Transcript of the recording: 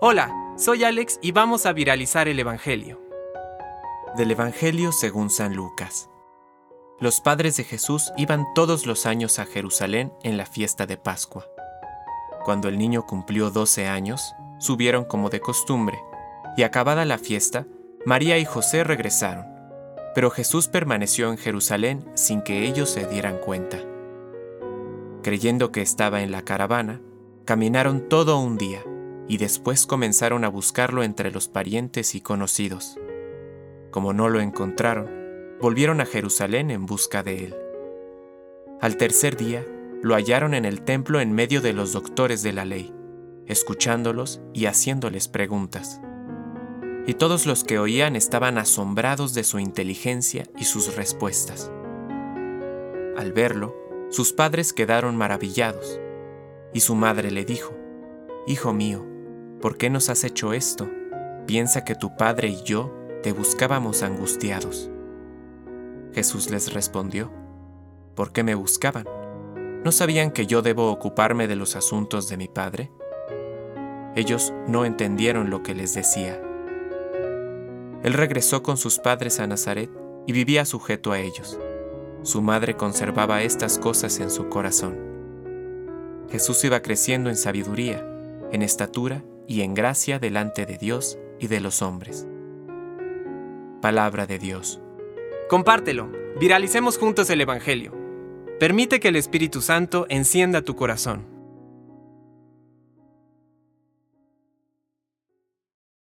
Hola, soy Alex y vamos a viralizar el Evangelio. Del Evangelio según San Lucas. Los padres de Jesús iban todos los años a Jerusalén en la fiesta de Pascua. Cuando el niño cumplió 12 años, subieron como de costumbre, y acabada la fiesta, María y José regresaron, pero Jesús permaneció en Jerusalén sin que ellos se dieran cuenta. Creyendo que estaba en la caravana, caminaron todo un día y después comenzaron a buscarlo entre los parientes y conocidos. Como no lo encontraron, volvieron a Jerusalén en busca de él. Al tercer día, lo hallaron en el templo en medio de los doctores de la ley, escuchándolos y haciéndoles preguntas. Y todos los que oían estaban asombrados de su inteligencia y sus respuestas. Al verlo, sus padres quedaron maravillados, y su madre le dijo, Hijo mío, ¿por qué nos has hecho esto? Piensa que tu padre y yo te buscábamos angustiados. Jesús les respondió, ¿por qué me buscaban? ¿No sabían que yo debo ocuparme de los asuntos de mi padre? Ellos no entendieron lo que les decía. Él regresó con sus padres a Nazaret y vivía sujeto a ellos. Su madre conservaba estas cosas en su corazón. Jesús iba creciendo en sabiduría, en estatura y en gracia delante de Dios y de los hombres. Palabra de Dios. Compártelo, viralicemos juntos el Evangelio. Permite que el Espíritu Santo encienda tu corazón.